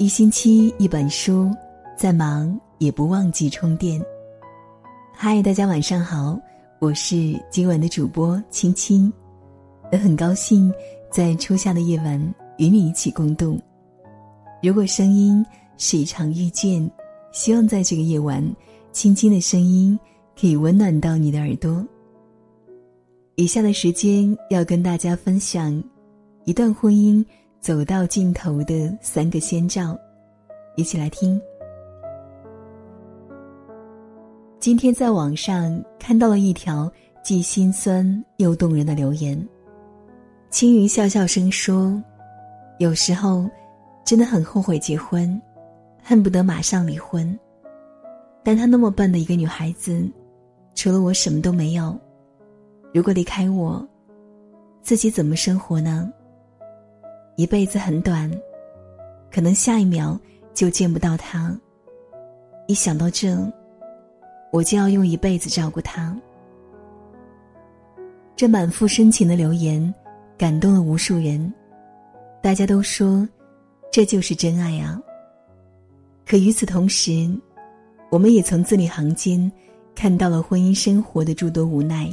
一星期一本书，再忙也不忘记充电。嗨，大家晚上好，我是今晚的主播青青，也很高兴在初夏的夜晚与你一起共度。如果声音是一场遇见，希望在这个夜晚，青青的声音可以温暖到你的耳朵。以下的时间要跟大家分享一段婚姻。走到尽头的三个先兆，一起来听。今天在网上看到了一条既心酸又动人的留言。青云笑笑声说：“有时候真的很后悔结婚，恨不得马上离婚。但她那么笨的一个女孩子，除了我什么都没有。如果离开我，自己怎么生活呢？”一辈子很短，可能下一秒就见不到他。一想到这，我就要用一辈子照顾他。这满腹深情的留言，感动了无数人。大家都说，这就是真爱啊。可与此同时，我们也从字里行间看到了婚姻生活的诸多无奈。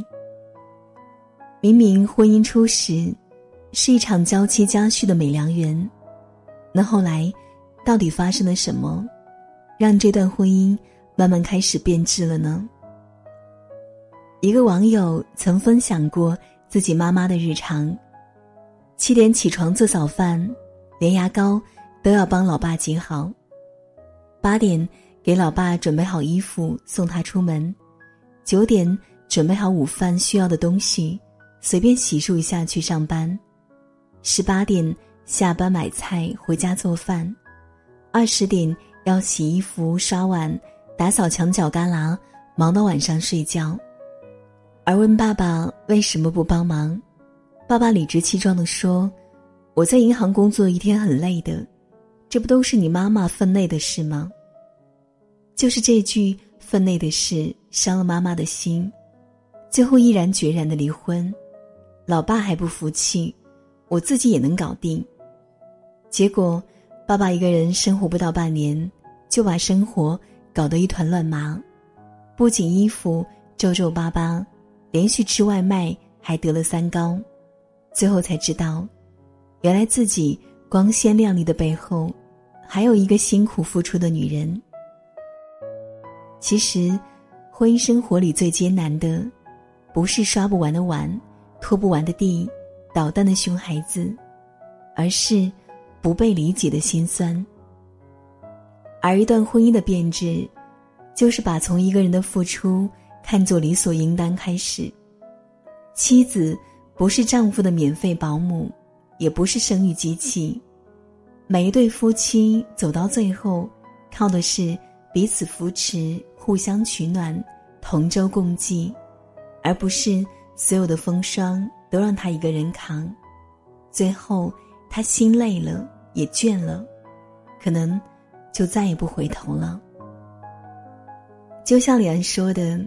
明明婚姻初时。是一场娇妻佳婿的美良缘，那后来，到底发生了什么，让这段婚姻慢慢开始变质了呢？一个网友曾分享过自己妈妈的日常：七点起床做早饭，连牙膏都要帮老爸挤好；八点给老爸准备好衣服送他出门；九点准备好午饭需要的东西，随便洗漱一下去上班。十八点下班买菜回家做饭，二十点要洗衣服刷碗打扫墙角旮旯，忙到晚上睡觉。而问爸爸为什么不帮忙，爸爸理直气壮地说：“我在银行工作一天很累的，这不都是你妈妈分内的事吗？”就是这句分内的事伤了妈妈的心，最后毅然决然的离婚。老爸还不服气。我自己也能搞定。结果，爸爸一个人生活不到半年，就把生活搞得一团乱麻，不仅衣服皱皱巴巴，连续吃外卖还得了三高。最后才知道，原来自己光鲜亮丽的背后，还有一个辛苦付出的女人。其实，婚姻生活里最艰难的，不是刷不完的碗，拖不完的地。捣蛋的熊孩子，而是不被理解的心酸。而一段婚姻的变质，就是把从一个人的付出看作理所应当开始。妻子不是丈夫的免费保姆，也不是生育机器。每一对夫妻走到最后，靠的是彼此扶持、互相取暖、同舟共济，而不是所有的风霜。都让他一个人扛，最后他心累了，也倦了，可能就再也不回头了。就像李安说的：“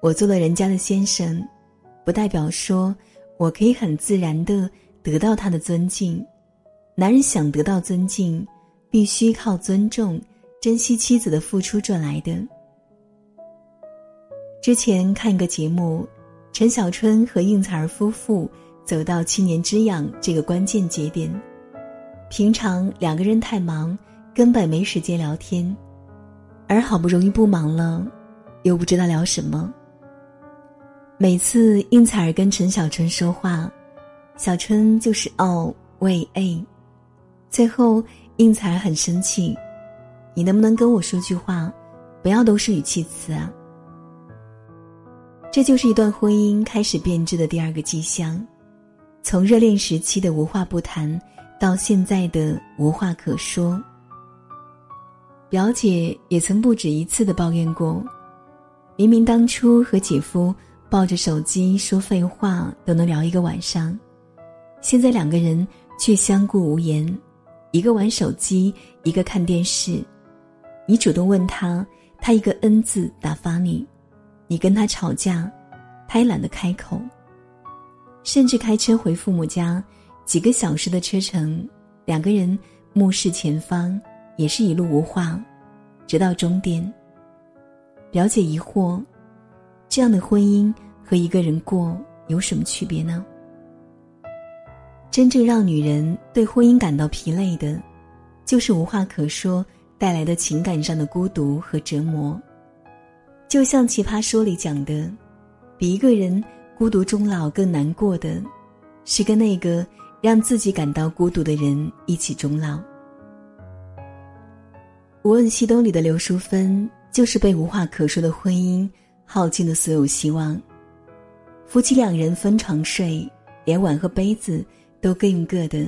我做了人家的先生，不代表说我可以很自然的得到他的尊敬。男人想得到尊敬，必须靠尊重、珍惜妻子的付出赚来的。”之前看一个节目。陈小春和应采儿夫妇走到七年之痒这个关键节点，平常两个人太忙，根本没时间聊天，而好不容易不忙了，又不知道聊什么。每次应采儿跟陈小春说话，小春就是哦喂哎，最后应采儿很生气：“你能不能跟我说句话，不要都是语气词啊？”这就是一段婚姻开始变质的第二个迹象，从热恋时期的无话不谈，到现在的无话可说。表姐也曾不止一次的抱怨过，明明当初和姐夫抱着手机说废话都能聊一个晚上，现在两个人却相顾无言，一个玩手机，一个看电视。你主动问他，他一个“恩”字打发你。你跟他吵架，他也懒得开口。甚至开车回父母家，几个小时的车程，两个人目视前方，也是一路无话，直到终点。表姐疑惑：这样的婚姻和一个人过有什么区别呢？真正让女人对婚姻感到疲累的，就是无话可说带来的情感上的孤独和折磨。就像《奇葩说》里讲的，比一个人孤独终老更难过的，是跟那个让自己感到孤独的人一起终老。《无问西东》里的刘淑芬就是被无话可说的婚姻耗尽了所有希望。夫妻两人分床睡，连碗和杯子都各用各的，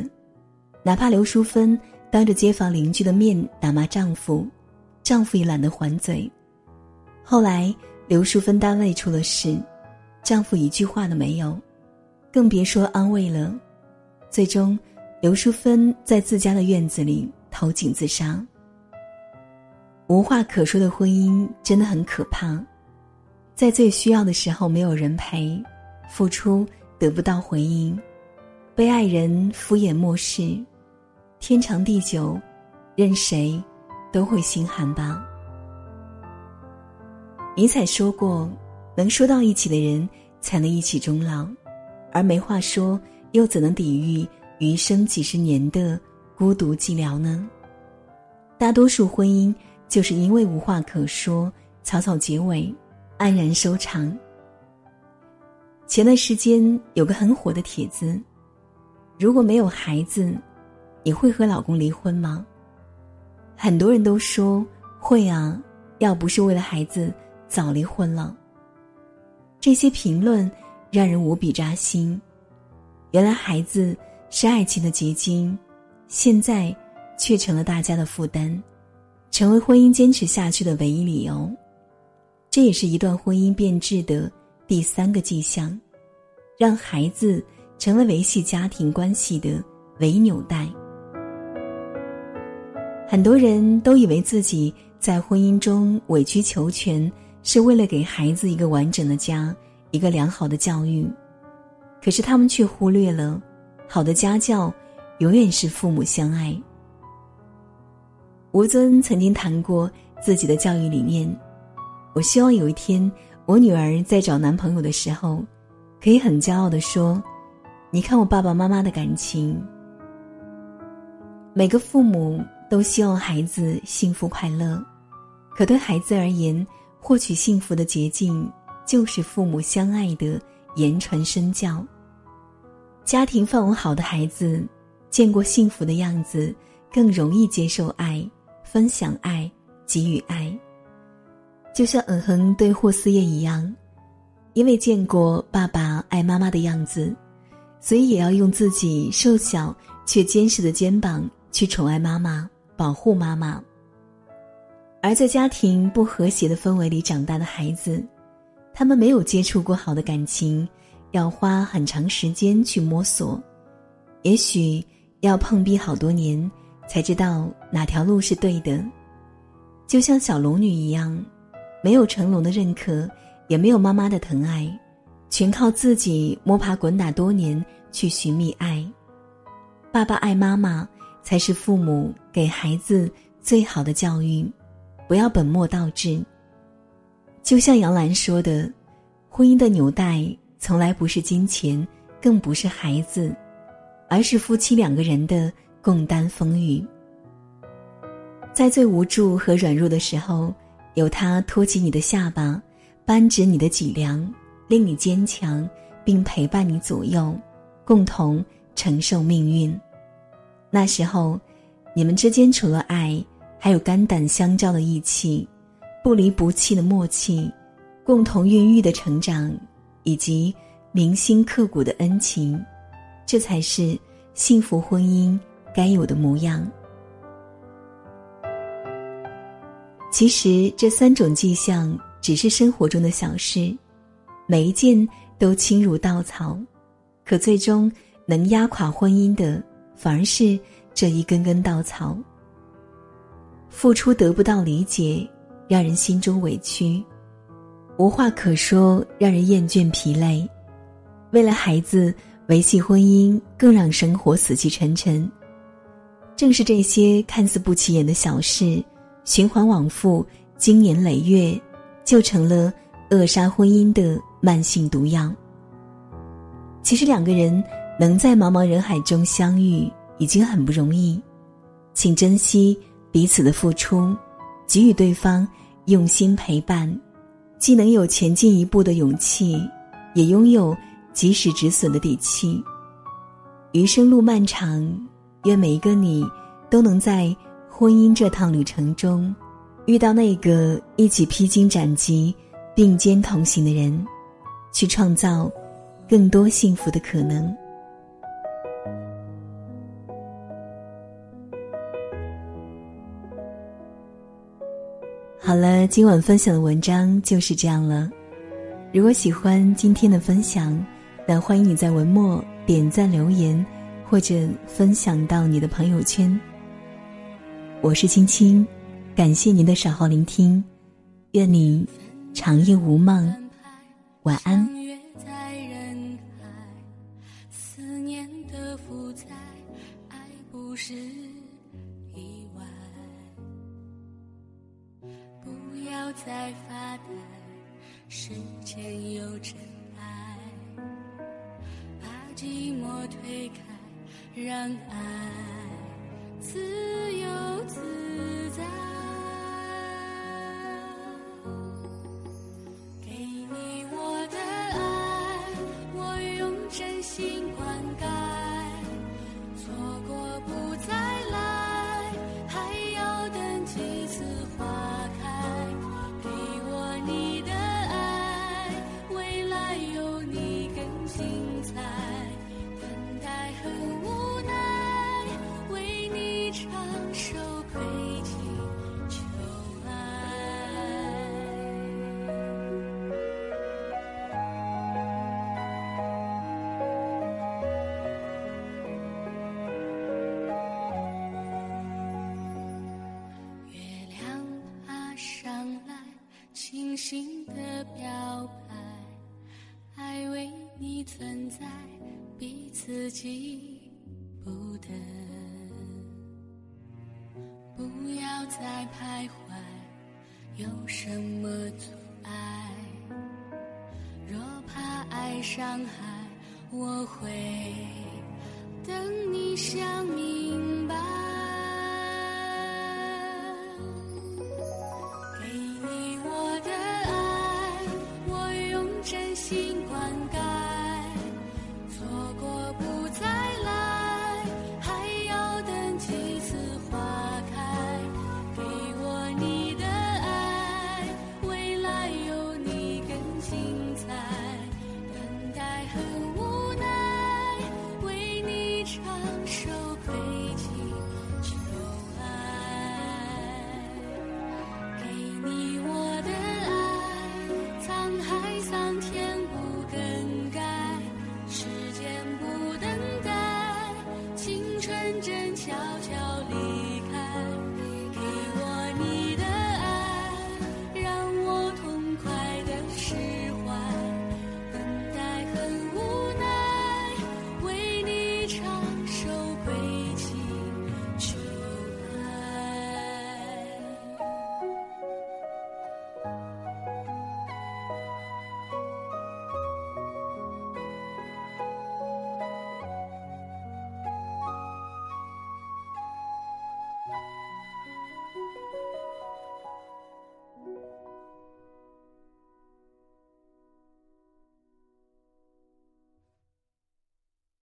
哪怕刘淑芬当着街坊邻居的面打骂丈夫，丈夫也懒得还嘴。后来，刘淑芬单位出了事，丈夫一句话都没有，更别说安慰了。最终，刘淑芬在自家的院子里投井自杀。无话可说的婚姻真的很可怕，在最需要的时候没有人陪，付出得不到回应，被爱人敷衍漠视，天长地久，任谁都会心寒吧。尼采说过：“能说到一起的人，才能一起终老；而没话说，又怎能抵御余生几十年的孤独寂寥呢？”大多数婚姻就是因为无话可说，草草结尾，黯然收场。前段时间有个很火的帖子：“如果没有孩子，你会和老公离婚吗？”很多人都说会啊，要不是为了孩子。早离婚了。这些评论让人无比扎心。原来孩子是爱情的结晶，现在却成了大家的负担，成为婚姻坚持下去的唯一理由。这也是一段婚姻变质的第三个迹象，让孩子成了维系家庭关系的唯一纽带。很多人都以为自己在婚姻中委曲求全。是为了给孩子一个完整的家，一个良好的教育，可是他们却忽略了，好的家教永远是父母相爱。吴尊曾经谈过自己的教育理念，我希望有一天我女儿在找男朋友的时候，可以很骄傲的说：“你看我爸爸妈妈的感情。”每个父母都希望孩子幸福快乐，可对孩子而言，获取幸福的捷径，就是父母相爱的言传身教。家庭氛围好的孩子，见过幸福的样子，更容易接受爱、分享爱、给予爱。就像尔恒对霍思燕一样，因为见过爸爸爱妈妈的样子，所以也要用自己瘦小却坚实的肩膀去宠爱妈妈，保护妈妈。而在家庭不和谐的氛围里长大的孩子，他们没有接触过好的感情，要花很长时间去摸索，也许要碰壁好多年，才知道哪条路是对的。就像小龙女一样，没有成龙的认可，也没有妈妈的疼爱，全靠自己摸爬滚打多年去寻觅爱。爸爸爱妈妈，才是父母给孩子最好的教育。不要本末倒置。就像杨澜说的：“婚姻的纽带从来不是金钱，更不是孩子，而是夫妻两个人的共担风雨。在最无助和软弱的时候，有他托起你的下巴，扳直你的脊梁，令你坚强，并陪伴你左右，共同承受命运。那时候，你们之间除了爱。”还有肝胆相照的义气，不离不弃的默契，共同孕育的成长，以及铭心刻骨的恩情，这才是幸福婚姻该有的模样。其实这三种迹象只是生活中的小事，每一件都轻如稻草，可最终能压垮婚姻的，反而是这一根根稻草。付出得不到理解，让人心中委屈；无话可说，让人厌倦疲累。为了孩子维系婚姻，更让生活死气沉沉。正是这些看似不起眼的小事，循环往复，经年累月，就成了扼杀婚姻的慢性毒药。其实两个人能在茫茫人海中相遇，已经很不容易，请珍惜彼此的付出，给予对方用心陪伴，既能有前进一步的勇气，也拥有及时止损的底气。余生路漫长，愿每一个你都能在婚姻这趟旅程中，遇到那个一起披荆斩棘、并肩同行的人，去创造更多幸福的可能。好了，今晚分享的文章就是这样了。如果喜欢今天的分享，那欢迎你在文末。点赞留言，或者分享到你的朋友圈。我是青青，感谢您的守候聆听，愿你长夜无梦，晚安。让爱，彼此记不得。不要再徘徊，有什么阻碍？若怕爱伤害，我会等你想明白。